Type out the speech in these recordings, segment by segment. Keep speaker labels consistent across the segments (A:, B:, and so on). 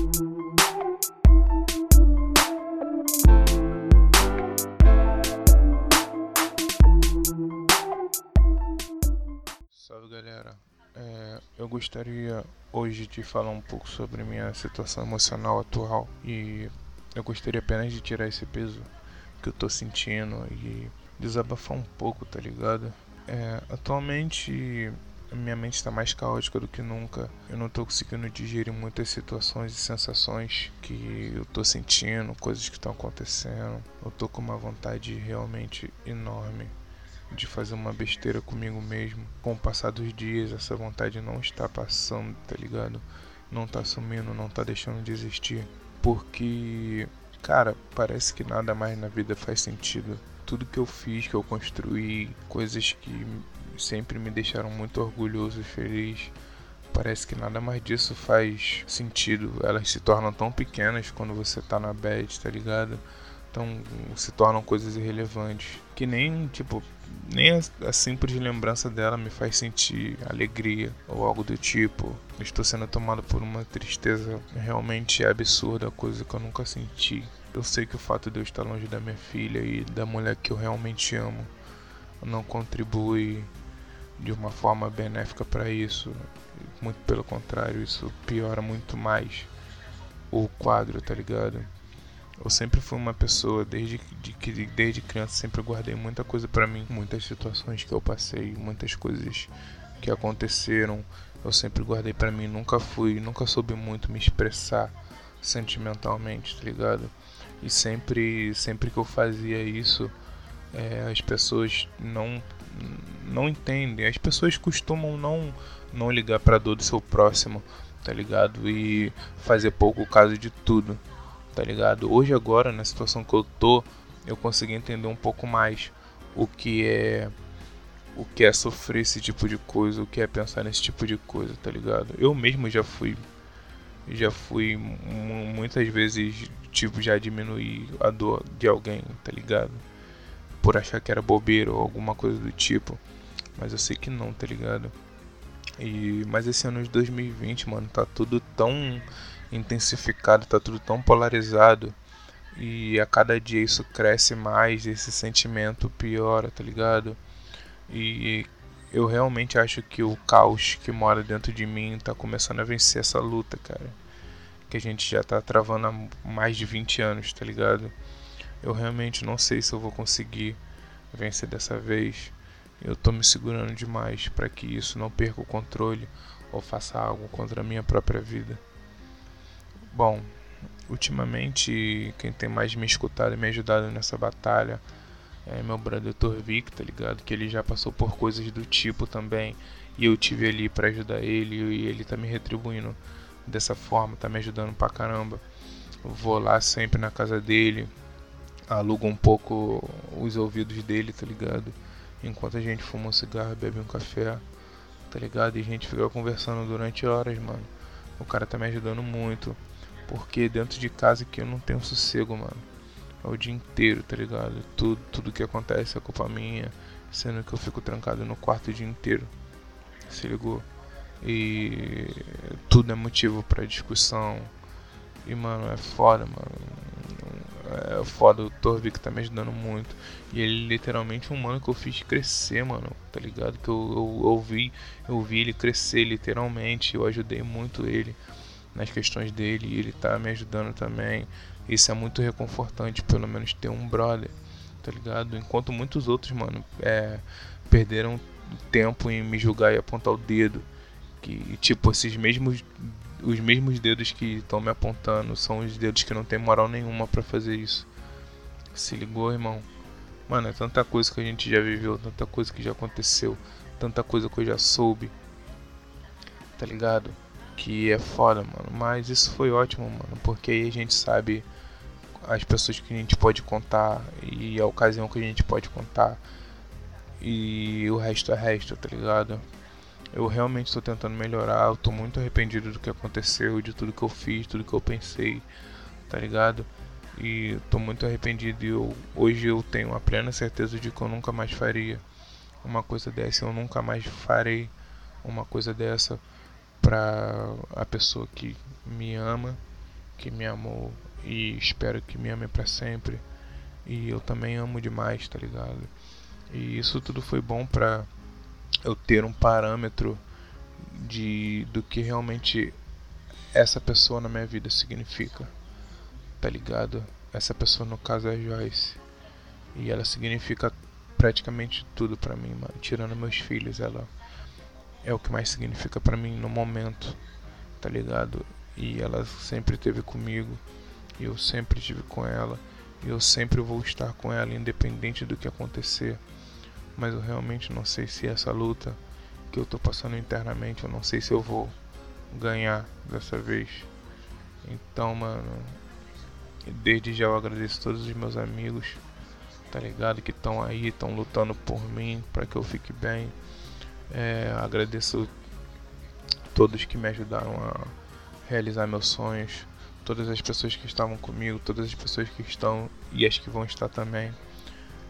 A: Salve galera, é, eu gostaria hoje de falar um pouco sobre minha situação emocional atual e eu gostaria apenas de tirar esse peso que eu tô sentindo e desabafar um pouco, tá ligado? É, atualmente minha mente está mais caótica do que nunca. Eu não tô conseguindo digerir muitas situações e sensações que eu tô sentindo, coisas que estão acontecendo. Eu tô com uma vontade realmente enorme de fazer uma besteira comigo mesmo. Com o passar dos dias, essa vontade não está passando, tá ligado? Não tá sumindo, não tá deixando de existir. Porque, cara, parece que nada mais na vida faz sentido. Tudo que eu fiz, que eu construí, coisas que sempre me deixaram muito orgulhoso e feliz. Parece que nada mais disso faz sentido. Elas se tornam tão pequenas quando você tá na bed, tá ligado? Então se tornam coisas irrelevantes. Que nem, tipo, nem a, simples lembrança dela me faz sentir alegria ou algo do tipo. Estou sendo tomado por uma tristeza realmente absurda, coisa que eu nunca senti. Eu sei que o fato de eu estar longe da minha filha e da mulher que eu realmente amo não contribui de uma forma benéfica para isso. Muito pelo contrário, isso piora muito mais o quadro, tá ligado? Eu sempre fui uma pessoa, desde de que desde criança sempre guardei muita coisa para mim, muitas situações que eu passei, muitas coisas que aconteceram, eu sempre guardei para mim, nunca fui, nunca soube muito me expressar sentimentalmente, tá ligado? E sempre, sempre que eu fazia isso, é, as pessoas não não entendem. As pessoas costumam não não ligar para dor do seu próximo, tá ligado? E fazer pouco caso de tudo tá ligado? Hoje agora, na situação que eu tô, eu consegui entender um pouco mais o que é o que é sofrer esse tipo de coisa, o que é pensar nesse tipo de coisa, tá ligado? Eu mesmo já fui já fui muitas vezes tipo já diminuir a dor de alguém, tá ligado? Por achar que era bobeira ou alguma coisa do tipo. Mas eu sei que não, tá ligado? E mas esse ano de 2020, mano, tá tudo tão intensificado, tá tudo tão polarizado. E a cada dia isso cresce mais, esse sentimento piora, tá ligado? E eu realmente acho que o caos que mora dentro de mim tá começando a vencer essa luta, cara. Que a gente já tá travando há mais de 20 anos, tá ligado? Eu realmente não sei se eu vou conseguir vencer dessa vez. Eu tô me segurando demais para que isso não perca o controle ou faça algo contra a minha própria vida. Bom, ultimamente quem tem mais me escutado e me ajudado nessa batalha é meu brother Torvik, tá ligado? Que ele já passou por coisas do tipo também e eu tive ali para ajudar ele e ele tá me retribuindo dessa forma, tá me ajudando pra caramba. Vou lá sempre na casa dele, alugo um pouco os ouvidos dele, tá ligado? Enquanto a gente fuma um cigarro, bebe um café, tá ligado? E a gente fica conversando durante horas, mano. O cara tá me ajudando muito. Porque dentro de casa que eu não tenho sossego, mano. É o dia inteiro, tá ligado? Tudo, tudo que acontece é culpa minha. Sendo que eu fico trancado no quarto o dia inteiro. Se ligou? E tudo é motivo para discussão. E mano, é foda, mano. É foda, o Torvik tá me ajudando muito. E ele literalmente é um mano que eu fiz crescer, mano. Tá ligado? Que eu, eu, eu, vi, eu vi ele crescer literalmente. Eu ajudei muito ele nas questões dele e ele tá me ajudando também. Isso é muito reconfortante, pelo menos ter um brother, tá ligado? Enquanto muitos outros, mano, é, perderam tempo em me julgar e apontar o dedo. Que, tipo, esses mesmos. Os mesmos dedos que estão me apontando são os dedos que não tem moral nenhuma para fazer isso. Se ligou, irmão? Mano, é tanta coisa que a gente já viveu, tanta coisa que já aconteceu, tanta coisa que eu já soube. Tá ligado? que é foda, mano. Mas isso foi ótimo, mano, porque aí a gente sabe as pessoas que a gente pode contar e a ocasião que a gente pode contar. E o resto é resto, tá ligado? Eu realmente estou tentando melhorar, eu tô muito arrependido do que aconteceu, de tudo que eu fiz, tudo que eu pensei, tá ligado? E tô muito arrependido e eu, hoje eu tenho a plena certeza de que eu nunca mais faria uma coisa dessa, eu nunca mais farei uma coisa dessa para a pessoa que me ama que me amou e espero que me ame para sempre. E eu também amo demais, tá ligado? E isso tudo foi bom pra eu ter um parâmetro de do que realmente essa pessoa na minha vida significa. Tá ligado? Essa pessoa no caso é a Joyce. E ela significa praticamente tudo para mim, mano. Tirando meus filhos, ela é o que mais significa para mim no momento, tá ligado? E ela sempre esteve comigo, e eu sempre estive com ela, e eu sempre vou estar com ela, independente do que acontecer. Mas eu realmente não sei se essa luta que eu tô passando internamente, eu não sei se eu vou ganhar dessa vez. Então, mano, desde já eu agradeço todos os meus amigos, tá ligado? Que estão aí, estão lutando por mim, para que eu fique bem. É, agradeço todos que me ajudaram a realizar meus sonhos, todas as pessoas que estavam comigo, todas as pessoas que estão e as que vão estar também.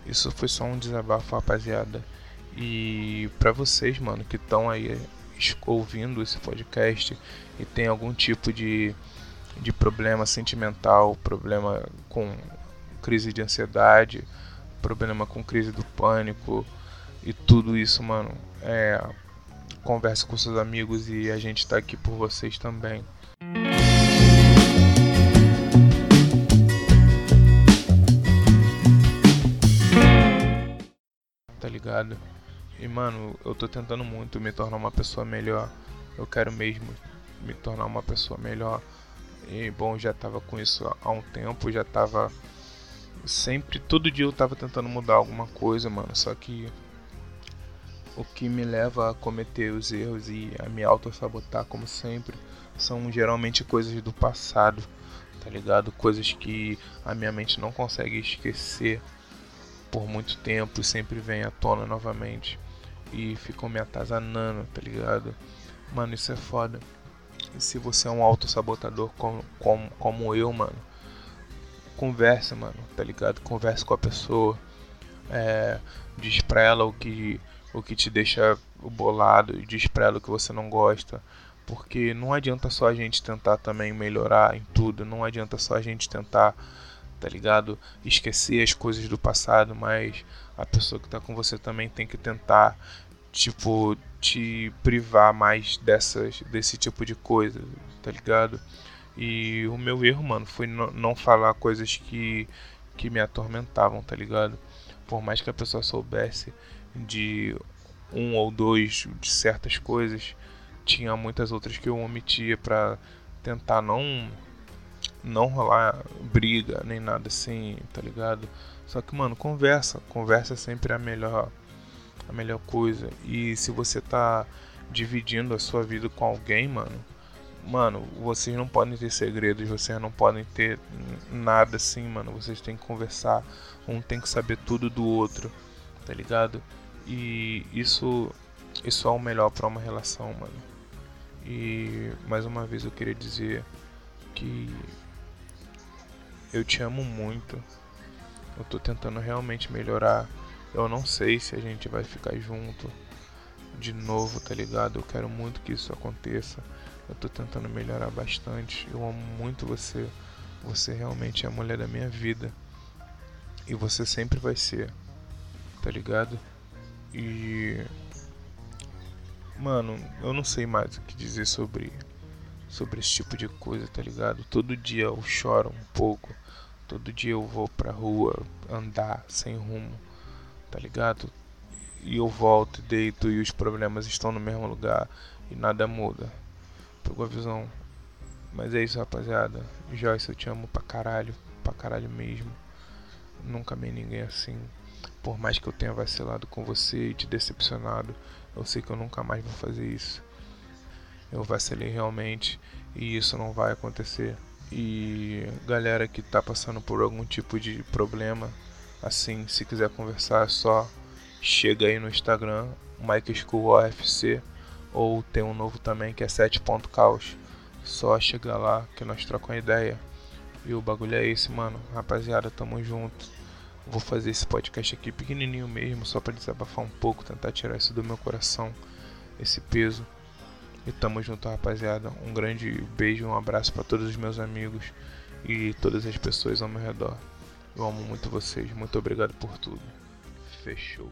A: Isso foi só um desabafo, rapaziada. E para vocês, mano, que estão aí ouvindo esse podcast e tem algum tipo de, de problema sentimental, problema com crise de ansiedade, problema com crise do pânico e tudo isso, mano, é, converse com seus amigos e a gente tá aqui por vocês também. Tá ligado? E mano, eu tô tentando muito me tornar uma pessoa melhor. Eu quero mesmo me tornar uma pessoa melhor. E bom, já tava com isso há um tempo, já tava sempre, todo dia eu tava tentando mudar alguma coisa, mano. Só que o que me leva a cometer os erros e a me auto-sabotar, como sempre, são geralmente coisas do passado, tá ligado? Coisas que a minha mente não consegue esquecer por muito tempo e sempre vem à tona novamente e ficam me atazanando, tá ligado? Mano, isso é foda. E se você é um auto-sabotador como, como, como eu, mano, conversa, mano, tá ligado? Conversa com a pessoa. É, diz pra ela o que o que te deixa bolado diz pra ela o que você não gosta. Porque não adianta só a gente tentar também melhorar em tudo, não adianta só a gente tentar, tá ligado? Esquecer as coisas do passado, mas a pessoa que tá com você também tem que tentar, tipo, te privar mais dessas, desse tipo de coisa, tá ligado? E o meu erro, mano, foi não falar coisas que, que me atormentavam, tá ligado? Por mais que a pessoa soubesse, de um ou dois de certas coisas, tinha muitas outras que eu omitia para tentar não não rolar briga nem nada assim, tá ligado? Só que, mano, conversa, conversa é sempre a melhor a melhor coisa. E se você tá dividindo a sua vida com alguém, mano, mano, vocês não podem ter segredos, vocês não podem ter nada assim, mano. Vocês têm que conversar, um tem que saber tudo do outro, tá ligado? E isso, isso é o melhor para uma relação, mano. E mais uma vez eu queria dizer que eu te amo muito. Eu tô tentando realmente melhorar. Eu não sei se a gente vai ficar junto de novo, tá ligado? Eu quero muito que isso aconteça. Eu tô tentando melhorar bastante. Eu amo muito você. Você realmente é a mulher da minha vida. E você sempre vai ser. Tá ligado? E mano, eu não sei mais o que dizer sobre sobre esse tipo de coisa, tá ligado? Todo dia eu choro um pouco. Todo dia eu vou pra rua andar sem rumo, tá ligado? E eu volto e deito e os problemas estão no mesmo lugar e nada muda. Pegou a visão? Mas é isso, rapaziada. Joyce, eu te amo pra caralho, pra caralho mesmo. Nunca amei ninguém assim. Por mais que eu tenha vacilado com você e te decepcionado, eu sei que eu nunca mais vou fazer isso. Eu vacilei realmente e isso não vai acontecer. E galera que tá passando por algum tipo de problema, assim, se quiser conversar, só chega aí no Instagram, Mike School OFC, ou tem um novo também que é 7.caos. Só chega lá que nós trocamos ideia. E o bagulho é esse, mano. Rapaziada, tamo junto. Vou fazer esse podcast aqui pequenininho mesmo, só para desabafar um pouco, tentar tirar isso do meu coração, esse peso. E tamo junto, rapaziada. Um grande beijo, um abraço para todos os meus amigos e todas as pessoas ao meu redor. Eu amo muito vocês. Muito obrigado por tudo. Fechou.